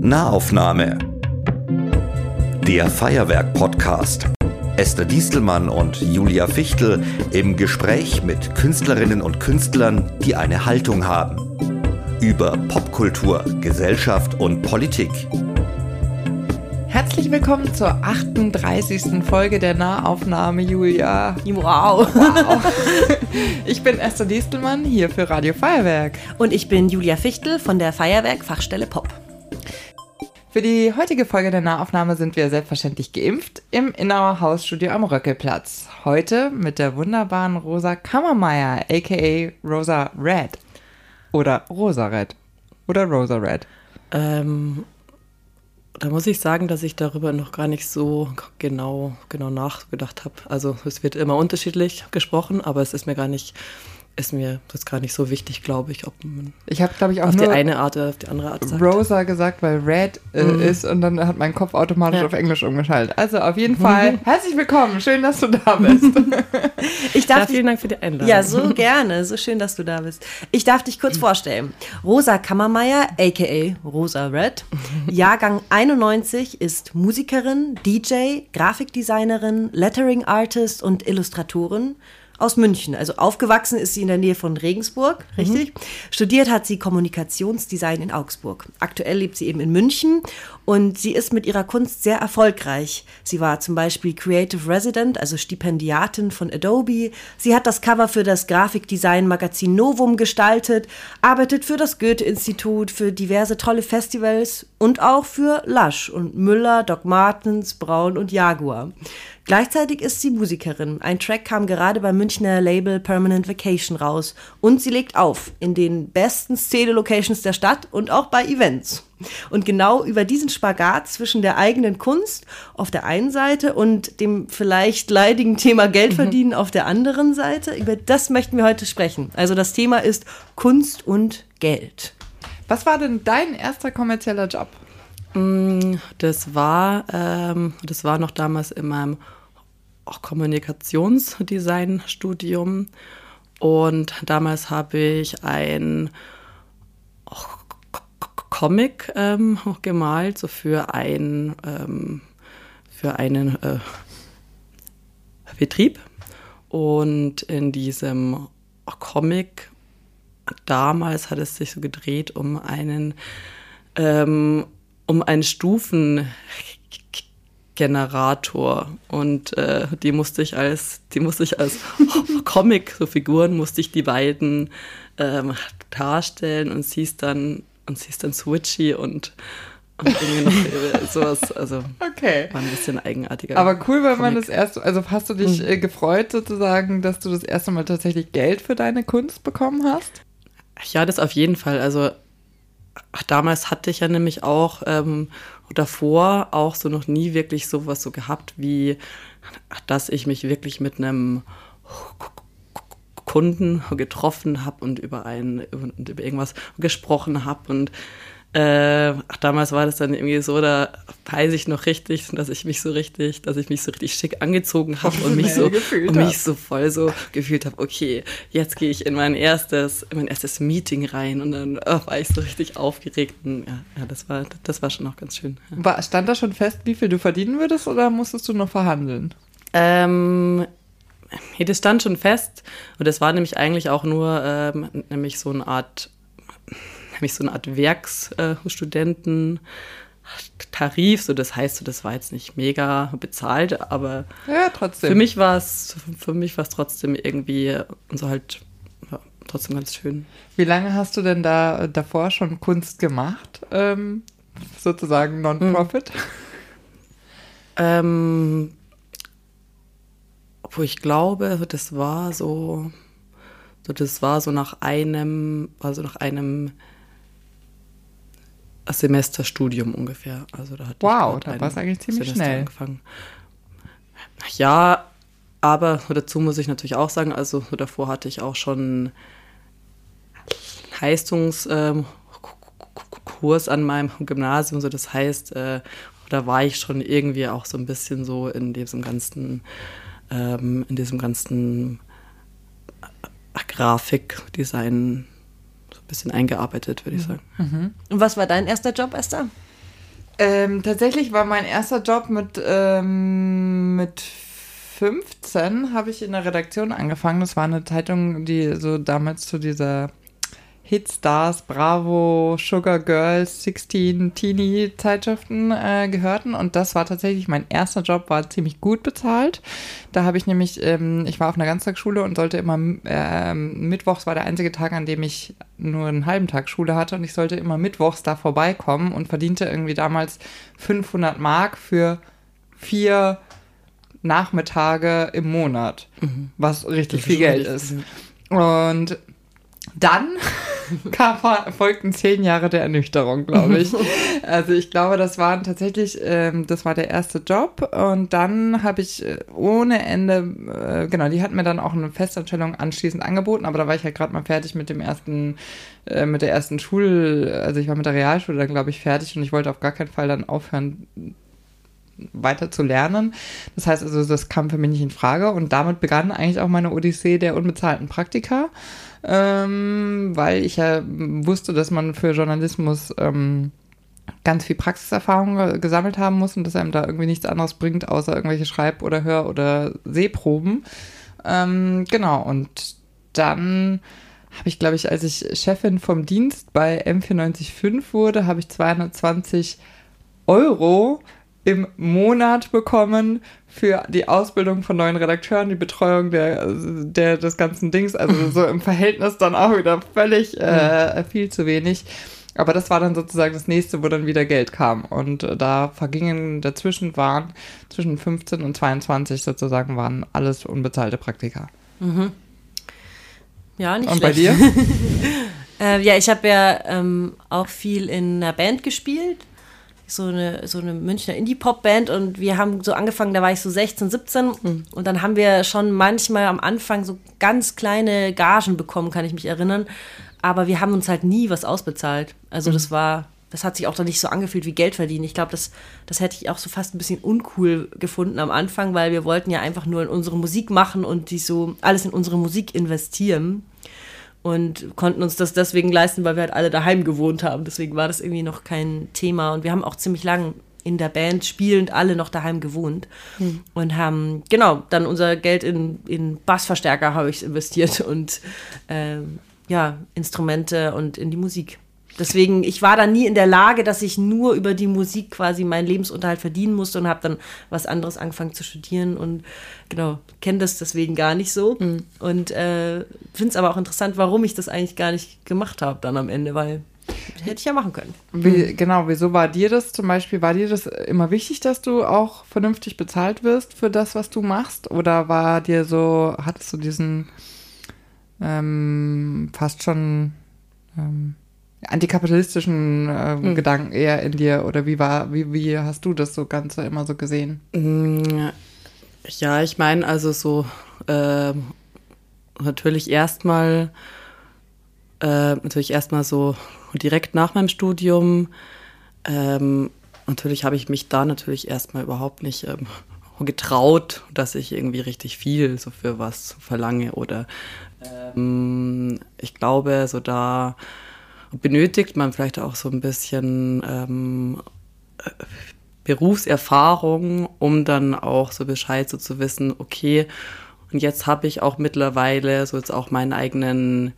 Nahaufnahme. Der Feuerwerk-Podcast. Esther Distelmann und Julia Fichtel im Gespräch mit Künstlerinnen und Künstlern, die eine Haltung haben. Über Popkultur, Gesellschaft und Politik. Herzlich willkommen zur 38. Folge der Nahaufnahme, Julia. Wow. wow. Ich bin Esther Distelmann hier für Radio Feuerwerk. Und ich bin Julia Fichtel von der Feuerwerk Fachstelle Pop. Für die heutige Folge der Nahaufnahme sind wir selbstverständlich geimpft im Innauer Hausstudio am Röckelplatz. Heute mit der wunderbaren Rosa Kammermeier, aka Rosa Red. Oder Rosa Red. Oder Rosa Red. Ähm, da muss ich sagen, dass ich darüber noch gar nicht so genau, genau nachgedacht habe. Also es wird immer unterschiedlich gesprochen, aber es ist mir gar nicht ist mir das gar nicht so wichtig, glaube ich, ob man ich habe glaube ich auch auf nur die eine Art oder auf die andere Art sagt. Rosa gesagt, weil Red äh, mhm. ist und dann hat mein Kopf automatisch ja. auf Englisch umgeschaltet. Also auf jeden Fall mhm. herzlich willkommen, schön, dass du da bist. ich darf ja, vielen Dank für die Einladung. Ja, so gerne, so schön, dass du da bist. Ich darf dich kurz vorstellen. Rosa Kammermeier, aka Rosa Red, Jahrgang 91, ist Musikerin, DJ, Grafikdesignerin, Lettering Artist und Illustratorin aus München. Also aufgewachsen ist sie in der Nähe von Regensburg, mhm. richtig? Mhm. Studiert hat sie Kommunikationsdesign in Augsburg. Aktuell lebt sie eben in München und sie ist mit ihrer Kunst sehr erfolgreich. Sie war zum Beispiel Creative Resident, also Stipendiatin von Adobe. Sie hat das Cover für das Grafikdesign-Magazin Novum gestaltet, arbeitet für das Goethe-Institut, für diverse tolle Festivals und auch für Lush und Müller, Doc Martens, Braun und Jaguar. Gleichzeitig ist sie Musikerin. Ein Track kam gerade beim Münchner Label Permanent Vacation raus. Und sie legt auf in den besten Szene-Locations der Stadt und auch bei Events. Und genau über diesen Spagat zwischen der eigenen Kunst auf der einen Seite und dem vielleicht leidigen Thema Geld mhm. verdienen mhm. auf der anderen Seite, über das möchten wir heute sprechen. Also das Thema ist Kunst und Geld. Was war denn dein erster kommerzieller Job? Mm, das war, ähm, das war noch damals in meinem auch Kommunikationsdesign-Studium. Und damals habe ich ein Comic ähm, gemalt, so für, ein, ähm, für einen äh, Betrieb. Und in diesem Comic damals hat es sich so gedreht um einen ähm, um einen Stufen Generator und äh, die musste ich als die musste ich als Comic so Figuren musste ich die beiden ähm, darstellen und sie ist dann und sie ist dann switchy und und irgendwie noch äh, sowas, also okay. war ein bisschen eigenartiger. Aber cool, weil man das erste, also hast du dich mhm. gefreut sozusagen, dass du das erste Mal tatsächlich Geld für deine Kunst bekommen hast? Ja, das auf jeden Fall. Also damals hatte ich ja nämlich auch ähm, davor auch so noch nie wirklich sowas so gehabt, wie dass ich mich wirklich mit einem Kunden getroffen habe und über ein und über irgendwas gesprochen habe und äh, damals war das dann irgendwie so, da weiß ich noch richtig, dass ich mich so richtig, dass ich mich so richtig schick angezogen habe und mich so und mich so voll so gefühlt habe, okay, jetzt gehe ich in mein erstes, in mein erstes Meeting rein und dann oh, war ich so richtig aufgeregt. Und ja, ja, das war, das war schon auch ganz schön. Ja. War, stand da schon fest, wie viel du verdienen würdest oder musstest du noch verhandeln? Ähm, das stand schon fest und das war nämlich eigentlich auch nur ähm, nämlich so eine Art nämlich so eine Art Werksstudenten. Tarif, so das heißt, so, das war jetzt nicht mega bezahlt, aber ja, für mich war es für mich war es trotzdem irgendwie und so halt ja, trotzdem ganz schön. Wie lange hast du denn da davor schon Kunst gemacht, ähm, sozusagen Non-Profit? Hm. Ähm, wo ich glaube, das war so, so das war so nach einem, also nach einem Semesterstudium ungefähr. Also da hatte wow, da war es eigentlich ziemlich Semester schnell. Angefangen. Ja, aber dazu muss ich natürlich auch sagen, also davor hatte ich auch schon Leistungskurs ähm, an meinem Gymnasium, so das heißt, äh, da war ich schon irgendwie auch so ein bisschen so in diesem ganzen, ähm, in diesem ganzen Grafikdesign bisschen eingearbeitet, würde ich Mhm. sagen. Und was war dein erster Job, Esther? Ähm, tatsächlich war mein erster Job mit, ähm, mit 15 habe ich in der Redaktion angefangen. Das war eine Zeitung, die so damals zu dieser Hitstars, Bravo, Sugar Girls, 16 Teenie Zeitschriften äh, gehörten. Und das war tatsächlich mein erster Job, war ziemlich gut bezahlt. Da habe ich nämlich, ähm, ich war auf einer Ganztagsschule und sollte immer, ähm, mittwochs war der einzige Tag, an dem ich nur einen halben Tag Schule hatte. Und ich sollte immer mittwochs da vorbeikommen und verdiente irgendwie damals 500 Mark für vier Nachmittage im Monat, was richtig viel Geld ist. Und dann kam, folgten zehn Jahre der Ernüchterung, glaube ich. Also ich glaube, das waren tatsächlich, ähm, das war der erste Job. Und dann habe ich äh, ohne Ende, äh, genau, die hatten mir dann auch eine Festanstellung anschließend angeboten, aber da war ich halt gerade mal fertig mit dem ersten, äh, mit der ersten Schul, also ich war mit der Realschule dann, glaube ich, fertig. Und ich wollte auf gar keinen Fall dann aufhören, weiter zu lernen. Das heißt also, das kam für mich nicht in Frage und damit begann eigentlich auch meine Odyssee der unbezahlten Praktika, ähm, weil ich ja wusste, dass man für Journalismus ähm, ganz viel Praxiserfahrung ge- gesammelt haben muss und dass einem da irgendwie nichts anderes bringt, außer irgendwelche Schreib- oder Hör- oder Sehproben. Ähm, genau, und dann habe ich, glaube ich, als ich Chefin vom Dienst bei M495 wurde, habe ich 220 Euro im Monat bekommen für die Ausbildung von neuen Redakteuren, die Betreuung der, der des ganzen Dings. Also so im Verhältnis dann auch wieder völlig äh, viel zu wenig. Aber das war dann sozusagen das nächste, wo dann wieder Geld kam. Und äh, da vergingen dazwischen waren, zwischen 15 und 22 sozusagen, waren alles unbezahlte Praktika. Ja, nicht Und bei schlecht. dir? Äh, ja, ich habe ja ähm, auch viel in einer Band gespielt. So eine, so eine Münchner Indie-Pop-Band und wir haben so angefangen, da war ich so 16, 17 und dann haben wir schon manchmal am Anfang so ganz kleine Gagen bekommen, kann ich mich erinnern. Aber wir haben uns halt nie was ausbezahlt. Also das war, das hat sich auch dann nicht so angefühlt wie Geld verdienen. Ich glaube, das, das hätte ich auch so fast ein bisschen uncool gefunden am Anfang, weil wir wollten ja einfach nur in unsere Musik machen und die so alles in unsere Musik investieren und konnten uns das deswegen leisten, weil wir halt alle daheim gewohnt haben. Deswegen war das irgendwie noch kein Thema. Und wir haben auch ziemlich lang in der Band spielend alle noch daheim gewohnt und haben, genau, dann unser Geld in, in Bassverstärker habe ich investiert und ähm, ja, Instrumente und in die Musik. Deswegen, ich war da nie in der Lage, dass ich nur über die Musik quasi meinen Lebensunterhalt verdienen musste und habe dann was anderes angefangen zu studieren und genau, kenne das deswegen gar nicht so. Und äh, finde es aber auch interessant, warum ich das eigentlich gar nicht gemacht habe dann am Ende, weil hätte ich ja machen können. Wie, genau, wieso war dir das zum Beispiel, war dir das immer wichtig, dass du auch vernünftig bezahlt wirst für das, was du machst? Oder war dir so, hattest du diesen ähm, fast schon ähm, antikapitalistischen äh, Gedanken eher in dir? Oder wie war, wie, wie hast du das so Ganze immer so gesehen? Mm, Ja, ich meine, also so ähm, natürlich erstmal äh, natürlich erstmal so direkt nach meinem Studium. Ähm, natürlich habe ich mich da natürlich erstmal überhaupt nicht ähm, getraut, dass ich irgendwie richtig viel so für was verlange oder ähm, ich glaube, so da benötigt man vielleicht auch so ein bisschen ähm, äh, Berufserfahrung, um dann auch so Bescheid so zu wissen, okay, und jetzt habe ich auch mittlerweile so jetzt auch meinen eigenen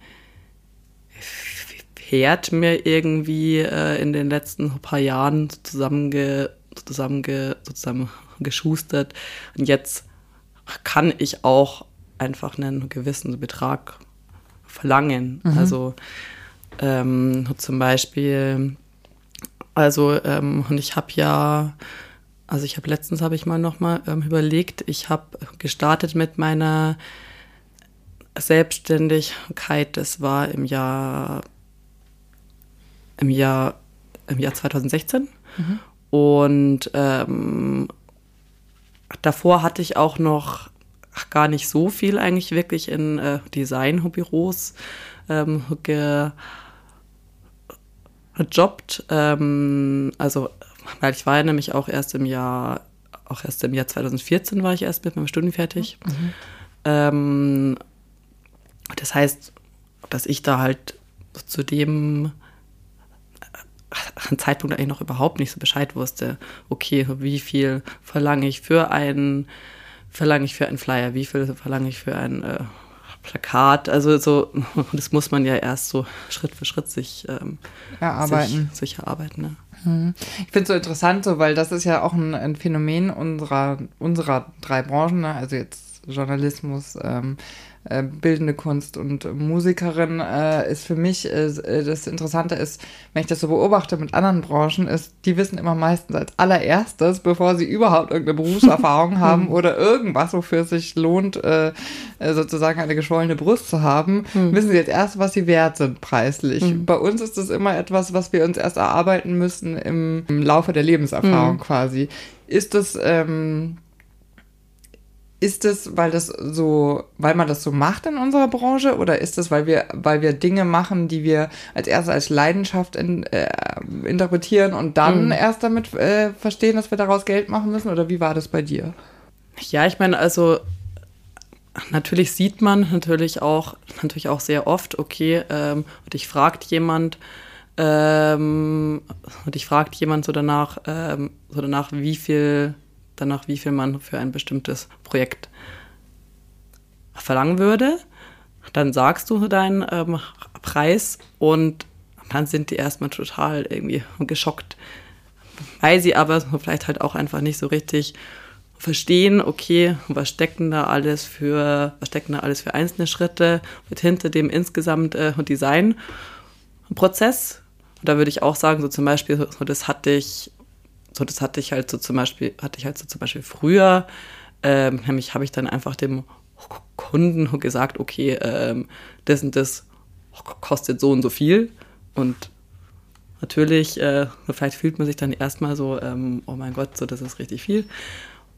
Herd mir irgendwie äh, in den letzten paar Jahren zusammenge, zusammenge, sozusagen geschustert. Und jetzt kann ich auch einfach einen gewissen Betrag verlangen. Also ähm, zum Beispiel, also ähm, und ich habe ja, also ich habe letztens habe ich mal noch mal ähm, überlegt, ich habe gestartet mit meiner Selbstständigkeit. Das war im Jahr im Jahr im Jahr 2016 und ähm, davor hatte ich auch noch gar nicht so viel eigentlich wirklich in äh, Designbüros ähm, ge gejobbt. Ähm, also, weil ich war ja nämlich auch erst im Jahr, auch erst im Jahr 2014 war ich erst mit meinem Studium fertig. Ähm, das heißt, dass ich da halt zu dem an Zeitpunkt eigentlich noch überhaupt nicht so Bescheid wusste, okay, wie viel verlange ich für einen, verlange ich für einen Flyer, wie viel verlange ich für ein äh, Plakat, also so, das muss man ja erst so Schritt für Schritt sich ähm, erarbeiten. Sich, sich erarbeiten ne? Hm. Ich finde es so interessant, so, weil das ist ja auch ein, ein Phänomen unserer, unserer drei Branchen, ne? also jetzt Journalismus, ähm, äh, bildende Kunst und Musikerin äh, ist für mich, äh, äh, das Interessante ist, wenn ich das so beobachte mit anderen Branchen, ist, die wissen immer meistens als allererstes, bevor sie überhaupt irgendeine Berufserfahrung haben hm. oder irgendwas, wofür es sich lohnt, äh, sozusagen eine geschwollene Brust zu haben, hm. wissen sie als erstes, was sie wert sind preislich. Hm. Bei uns ist das immer etwas, was wir uns erst erarbeiten müssen im, im Laufe der Lebenserfahrung quasi. Ist das ähm, ist es, weil das so, weil man das so macht in unserer Branche oder ist es, weil wir, weil wir Dinge machen, die wir als erstes als Leidenschaft in, äh, interpretieren und dann mhm. erst damit äh, verstehen, dass wir daraus Geld machen müssen? Oder wie war das bei dir? Ja, ich meine, also natürlich sieht man natürlich auch, natürlich auch sehr oft, okay, ähm, und ich fragt jemand, ähm, und ich fragt jemand so danach, ähm, so danach, wie viel danach, wie viel man für ein bestimmtes Projekt verlangen würde. Dann sagst du deinen ähm, Preis und dann sind die erstmal total irgendwie geschockt, weil sie aber vielleicht halt auch einfach nicht so richtig verstehen, okay, was stecken da alles für, was stecken da alles für einzelne Schritte mit hinter dem insgesamt äh, Designprozess. Und da würde ich auch sagen, so zum Beispiel, das hatte ich so, das hatte ich halt so zum Beispiel, hatte ich halt so zum Beispiel früher, ähm, nämlich habe ich dann einfach dem Kunden gesagt, okay, ähm, das und das kostet so und so viel. Und natürlich, äh, vielleicht fühlt man sich dann erstmal so, ähm, oh mein Gott, so das ist richtig viel.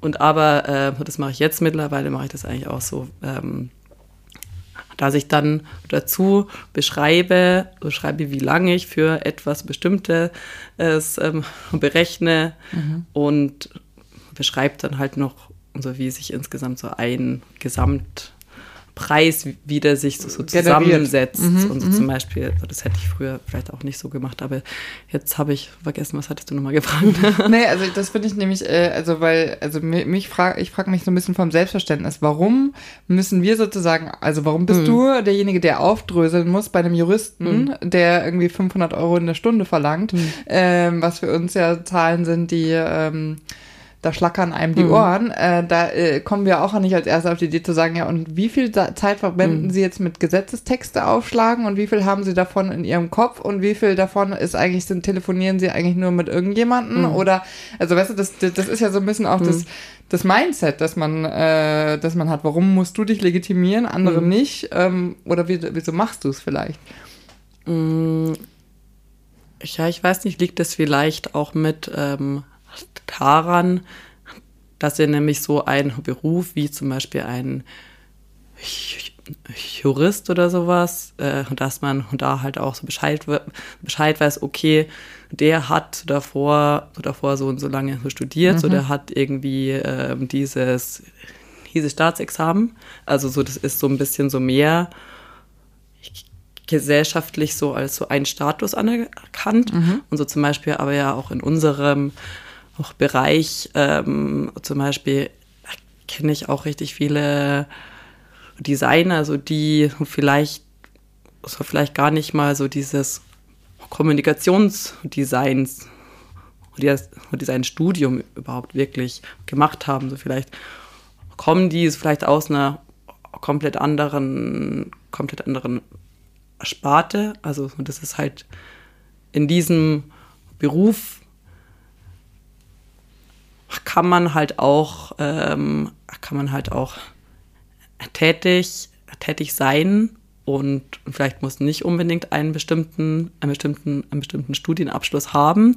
Und aber, äh, das mache ich jetzt mittlerweile, mache ich das eigentlich auch so, ähm, dass ich dann dazu beschreibe, beschreibe, wie lange ich für etwas Bestimmtes ähm, berechne mhm. und beschreibe dann halt noch, so wie sich insgesamt so ein Gesamt Preis, wie der sich so, so zusammensetzt. Mhm, und so mhm. zum Beispiel, das hätte ich früher vielleicht auch nicht so gemacht, aber jetzt habe ich vergessen, was hattest du nochmal gefragt? nee, also das finde ich nämlich, äh, also weil, also mich frage, ich frage mich so ein bisschen vom Selbstverständnis, warum müssen wir sozusagen, also warum bist mhm. du derjenige, der aufdröseln muss bei einem Juristen, mhm. der irgendwie 500 Euro in der Stunde verlangt, mhm. ähm, was für uns ja Zahlen sind, die ähm, da schlackern einem die mhm. Ohren. Äh, da äh, kommen wir auch nicht als Erste auf die Idee zu sagen, ja, und wie viel Zeit verwenden mhm. Sie jetzt mit Gesetzestexte aufschlagen und wie viel haben Sie davon in Ihrem Kopf und wie viel davon ist eigentlich, sind, telefonieren Sie eigentlich nur mit irgendjemanden mhm. oder, also weißt du, das, das ist ja so ein bisschen auch das, mhm. das Mindset, das man, äh, das man hat. Warum musst du dich legitimieren, andere mhm. nicht? Ähm, oder wie, wieso machst du es vielleicht? Mm, ja, ich weiß nicht, liegt das vielleicht auch mit ähm, daran, dass er nämlich so einen Beruf wie zum Beispiel ein Jurist oder sowas, äh, dass man da halt auch so Bescheid, Bescheid weiß, okay, der hat davor, davor so und so lange studiert, mhm. so der hat irgendwie ähm, dieses, dieses Staatsexamen. Also so, das ist so ein bisschen so mehr gesellschaftlich so als so ein Status anerkannt. Mhm. Und so zum Beispiel aber ja auch in unserem auch Bereich, ähm, zum Beispiel kenne ich auch richtig viele Designer, so die vielleicht, so vielleicht gar nicht mal so dieses Kommunikationsdesigns Design-Studium überhaupt wirklich gemacht haben. So vielleicht kommen die vielleicht aus einer komplett anderen, komplett anderen Sparte. Also das ist halt in diesem Beruf kann man halt auch, ähm, kann man halt auch tätig, tätig sein und vielleicht muss nicht unbedingt einen bestimmten, einen bestimmten, einen bestimmten Studienabschluss haben.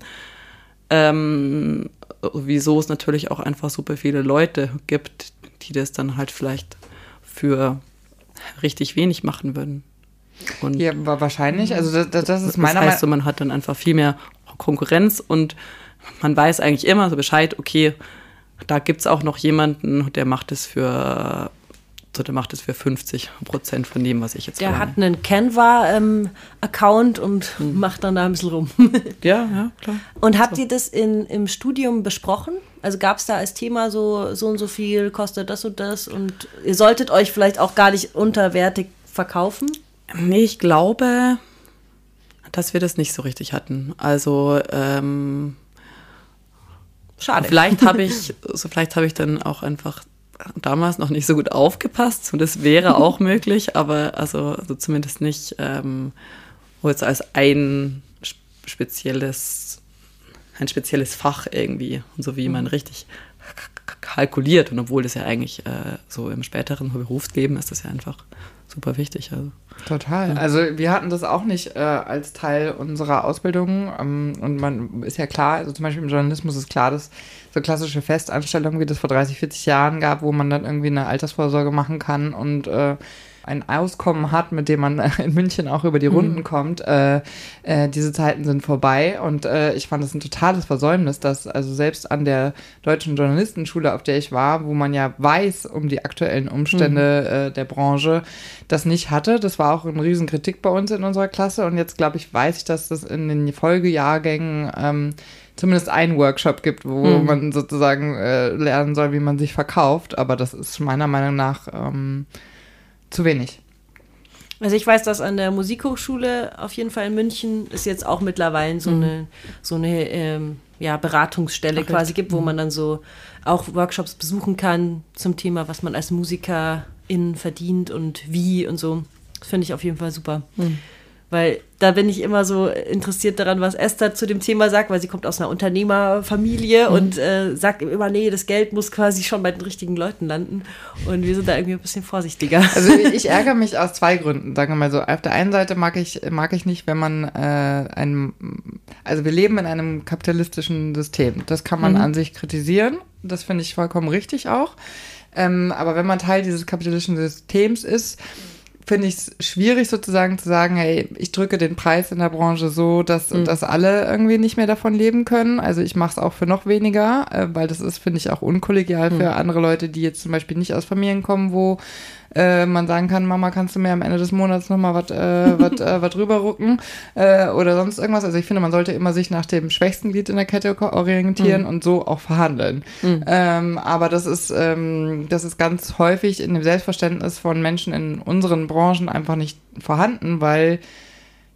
Ähm, wieso es natürlich auch einfach super viele Leute gibt, die das dann halt vielleicht für richtig wenig machen würden. Und ja, wahrscheinlich. Also das, das ist meiner Meinung. Das heißt, so, man hat dann einfach viel mehr Konkurrenz und man weiß eigentlich immer so Bescheid, okay, da gibt es auch noch jemanden, der macht es für so, der macht es für 50 Prozent von dem, was ich jetzt Der verlange. hat einen Canva-Account und macht dann da ein bisschen rum. Ja, ja, klar. Und habt ihr das in, im Studium besprochen? Also gab es da als Thema so, so und so viel, kostet das und das und ihr solltet euch vielleicht auch gar nicht unterwertig verkaufen? Nee, ich glaube, dass wir das nicht so richtig hatten. Also, ähm, Schade. Vielleicht habe ich, so vielleicht habe ich dann auch einfach damals noch nicht so gut aufgepasst und das wäre auch möglich, aber also, also zumindest nicht ähm, jetzt als ein spezielles, ein spezielles Fach irgendwie und so wie man richtig kalkuliert und obwohl das ja eigentlich äh, so im späteren Berufsleben ist das ja einfach super wichtig. Also. Total. Also wir hatten das auch nicht äh, als Teil unserer Ausbildung. Ähm, und man ist ja klar, also zum Beispiel im Journalismus ist klar, dass so klassische Festanstellungen, wie das vor 30, 40 Jahren gab, wo man dann irgendwie eine Altersvorsorge machen kann und äh, ein Auskommen hat, mit dem man in München auch über die Runden mhm. kommt. Äh, äh, diese Zeiten sind vorbei und äh, ich fand es ein totales Versäumnis, dass also selbst an der deutschen Journalistenschule, auf der ich war, wo man ja weiß um die aktuellen Umstände mhm. Äh, der Branche, das nicht hatte. Das war auch eine Riesenkritik bei uns in unserer Klasse und jetzt glaube ich, weiß ich, dass das in den Folgejahrgängen ähm, zumindest einen Workshop gibt, wo mhm. man sozusagen äh, lernen soll, wie man sich verkauft. Aber das ist meiner Meinung nach ähm, zu wenig. Also ich weiß, dass an der Musikhochschule auf jeden Fall in München es jetzt auch mittlerweile so mhm. eine, so eine ähm, ja, Beratungsstelle Ach, quasi gibt, wo mhm. man dann so auch Workshops besuchen kann zum Thema, was man als Musikerin verdient und wie und so. Das finde ich auf jeden Fall super. Mhm. Weil da bin ich immer so interessiert daran, was Esther zu dem Thema sagt, weil sie kommt aus einer Unternehmerfamilie mhm. und äh, sagt immer, nee, das Geld muss quasi schon bei den richtigen Leuten landen. Und wir sind da irgendwie ein bisschen vorsichtiger. Also ich ärgere mich aus zwei Gründen. Sagen wir mal so. Auf der einen Seite mag ich, mag ich nicht, wenn man äh, ein, also wir leben in einem kapitalistischen System. Das kann man mhm. an sich kritisieren. Das finde ich vollkommen richtig auch. Ähm, aber wenn man Teil dieses kapitalistischen Systems ist, finde ich es schwierig sozusagen zu sagen, hey, ich drücke den Preis in der Branche so, dass, mhm. dass alle irgendwie nicht mehr davon leben können. Also ich mache es auch für noch weniger, äh, weil das ist, finde ich, auch unkollegial mhm. für andere Leute, die jetzt zum Beispiel nicht aus Familien kommen, wo äh, man sagen kann, Mama, kannst du mir am Ende des Monats nochmal was äh, wat, äh, wat äh, oder sonst irgendwas. Also ich finde, man sollte immer sich nach dem schwächsten Glied in der Kette orientieren mhm. und so auch verhandeln. Mhm. Ähm, aber das ist, ähm, das ist ganz häufig in dem Selbstverständnis von Menschen in unseren Branchen einfach nicht vorhanden, weil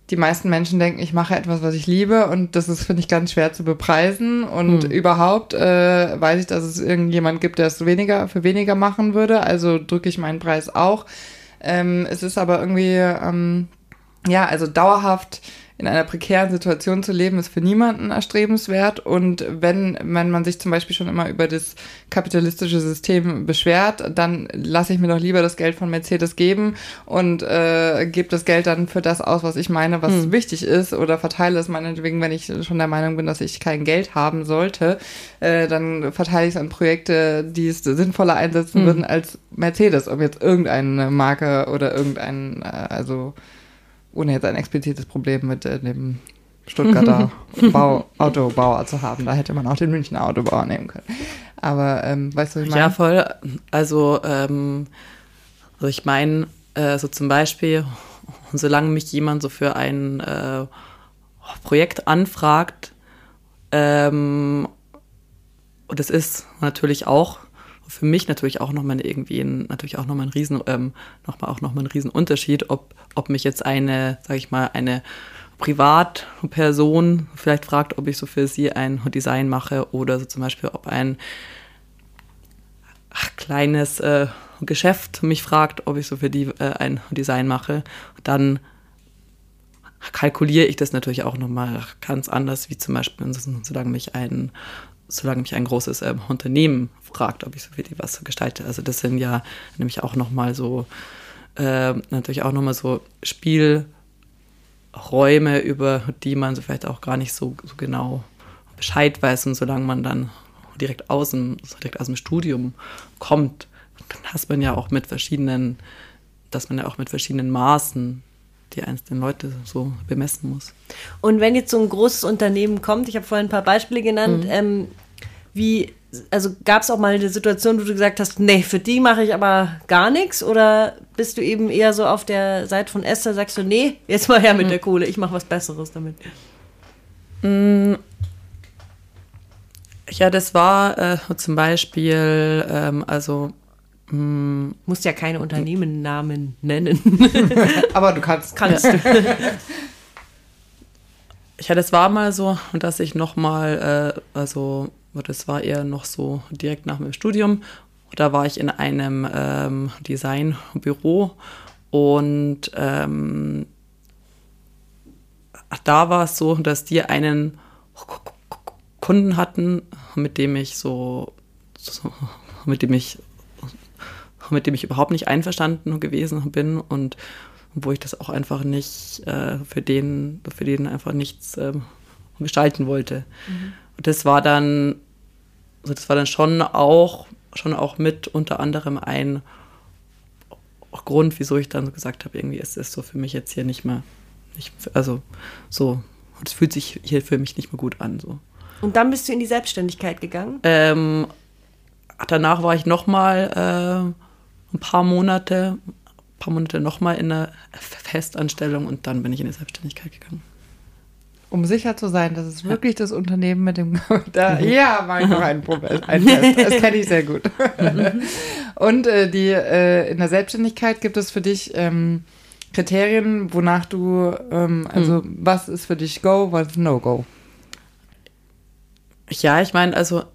die meisten Menschen denken, ich mache etwas, was ich liebe und das ist, finde ich, ganz schwer zu bepreisen. Und hm. überhaupt äh, weiß ich, dass es irgendjemand gibt, der es weniger für weniger machen würde. Also drücke ich meinen Preis auch. Ähm, es ist aber irgendwie, ähm, ja, also dauerhaft in einer prekären Situation zu leben, ist für niemanden erstrebenswert. Und wenn, wenn man sich zum Beispiel schon immer über das kapitalistische System beschwert, dann lasse ich mir doch lieber das Geld von Mercedes geben und äh, gebe das Geld dann für das aus, was ich meine, was hm. wichtig ist, oder verteile es meinetwegen, wenn ich schon der Meinung bin, dass ich kein Geld haben sollte, äh, dann verteile ich es an Projekte, die es sinnvoller einsetzen hm. würden als Mercedes, ob jetzt irgendeine Marke oder irgendein, äh, also ohne jetzt ein explizites Problem mit äh, dem Stuttgarter Bau, Autobauer zu haben. Da hätte man auch den Münchner Autobauer nehmen können. Aber ähm, weißt du, was ich meine? Ja, voll. Also, ähm, also ich meine, äh, so zum Beispiel, solange mich jemand so für ein äh, Projekt anfragt, ähm, und das ist natürlich auch für mich natürlich auch nochmal irgendwie ein, natürlich auch nochmal ein Riesen, ähm, noch mal, auch nochmal ein Riesenunterschied, ob, ob mich jetzt eine, sag ich mal, eine Privatperson vielleicht fragt, ob ich so für sie ein Design mache oder so zum Beispiel, ob ein ach, kleines äh, Geschäft mich fragt, ob ich so für die äh, ein Design mache, dann kalkuliere ich das natürlich auch nochmal ganz anders, wie zum Beispiel, solange mich ein solange mich ein großes ähm, Unternehmen fragt, ob ich so wirklich was gestalte. Also das sind ja nämlich auch nochmal so, äh, natürlich auch nochmal so Spielräume, über die man so vielleicht auch gar nicht so, so genau Bescheid weiß. Und solange man dann direkt aus dem, direkt aus dem Studium kommt, dann hat man ja auch mit verschiedenen, dass man ja auch mit verschiedenen Maßen die einzelnen Leute so bemessen muss. Und wenn jetzt so ein großes Unternehmen kommt, ich habe vorhin ein paar Beispiele genannt, mhm. ähm, wie, also gab es auch mal eine Situation, wo du gesagt hast, nee, für die mache ich aber gar nichts? Oder bist du eben eher so auf der Seite von Esther, sagst du, nee, jetzt mal her mit der Kohle, ich mache was Besseres damit? Ja, das war äh, zum Beispiel, ähm, also Du musst ja keine Unternehmennamen nennen. Aber du kannst. Kannst du. Ja, das war mal so, dass ich nochmal, äh, also das war eher noch so direkt nach meinem Studium. Da war ich in einem ähm, Designbüro und ähm, da war es so, dass die einen Kunden hatten, mit dem ich so, so mit dem ich mit dem ich überhaupt nicht einverstanden gewesen bin und wo ich das auch einfach nicht äh, für den, für den einfach nichts ähm, gestalten wollte. Mhm. Und das war dann, also das war dann schon auch, schon auch mit unter anderem ein Grund, wieso ich dann gesagt habe, irgendwie ist es so für mich jetzt hier nicht mehr, nicht, also so, es fühlt sich hier für mich nicht mehr gut an. So. Und dann bist du in die Selbstständigkeit gegangen? Ähm, danach war ich nochmal äh, ein paar Monate, ein paar Monate nochmal in eine Festanstellung und dann bin ich in die Selbstständigkeit gegangen. Um sicher zu sein, dass es wirklich das Unternehmen mit dem. Da, ja, mache ich noch einen Test. Das kenne ich sehr gut. und äh, die, äh, in der Selbstständigkeit gibt es für dich ähm, Kriterien, wonach du, ähm, also hm. was ist für dich Go, was ist No-Go? Ja, ich meine, also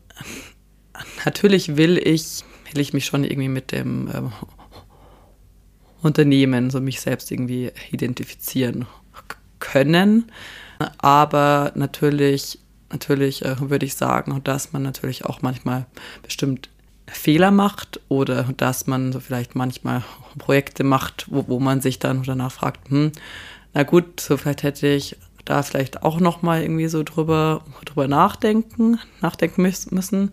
natürlich will ich will ich mich schon irgendwie mit dem ähm, Unternehmen, so mich selbst irgendwie identifizieren können. Aber natürlich, natürlich äh, würde ich sagen, dass man natürlich auch manchmal bestimmt Fehler macht oder dass man so vielleicht manchmal Projekte macht, wo, wo man sich dann danach fragt, hm, na gut, so vielleicht hätte ich da vielleicht auch noch mal irgendwie so drüber, drüber nachdenken, nachdenken müssen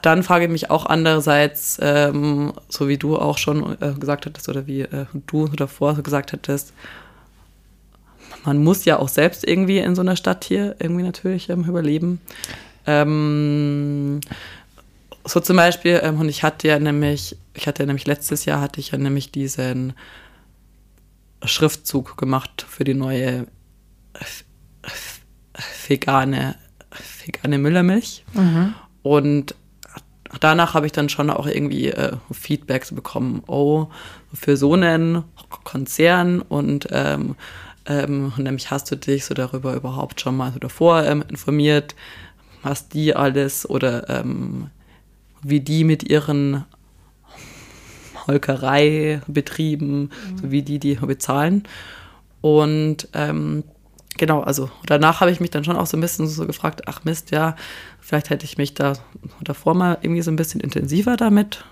dann frage ich mich auch andererseits, ähm, so wie du auch schon äh, gesagt hattest oder wie äh, du davor gesagt hattest, man muss ja auch selbst irgendwie in so einer Stadt hier irgendwie natürlich ähm, überleben. Ähm, so zum Beispiel, ähm, und ich hatte ja nämlich, ich hatte ja nämlich letztes Jahr hatte ich ja nämlich diesen Schriftzug gemacht für die neue vegane, vegane Müllermilch. Mhm. Und danach habe ich dann schon auch irgendwie äh, Feedbacks bekommen, oh, für so einen Konzern und ähm, ähm, nämlich hast du dich so darüber überhaupt schon mal so davor ähm, informiert, was die alles oder ähm, wie die mit ihren Holkereibetrieben, mhm. so wie die die bezahlen. Und ähm, genau, also danach habe ich mich dann schon auch so ein bisschen so gefragt, ach Mist, ja, vielleicht hätte ich mich da davor mal irgendwie so ein bisschen intensiver damit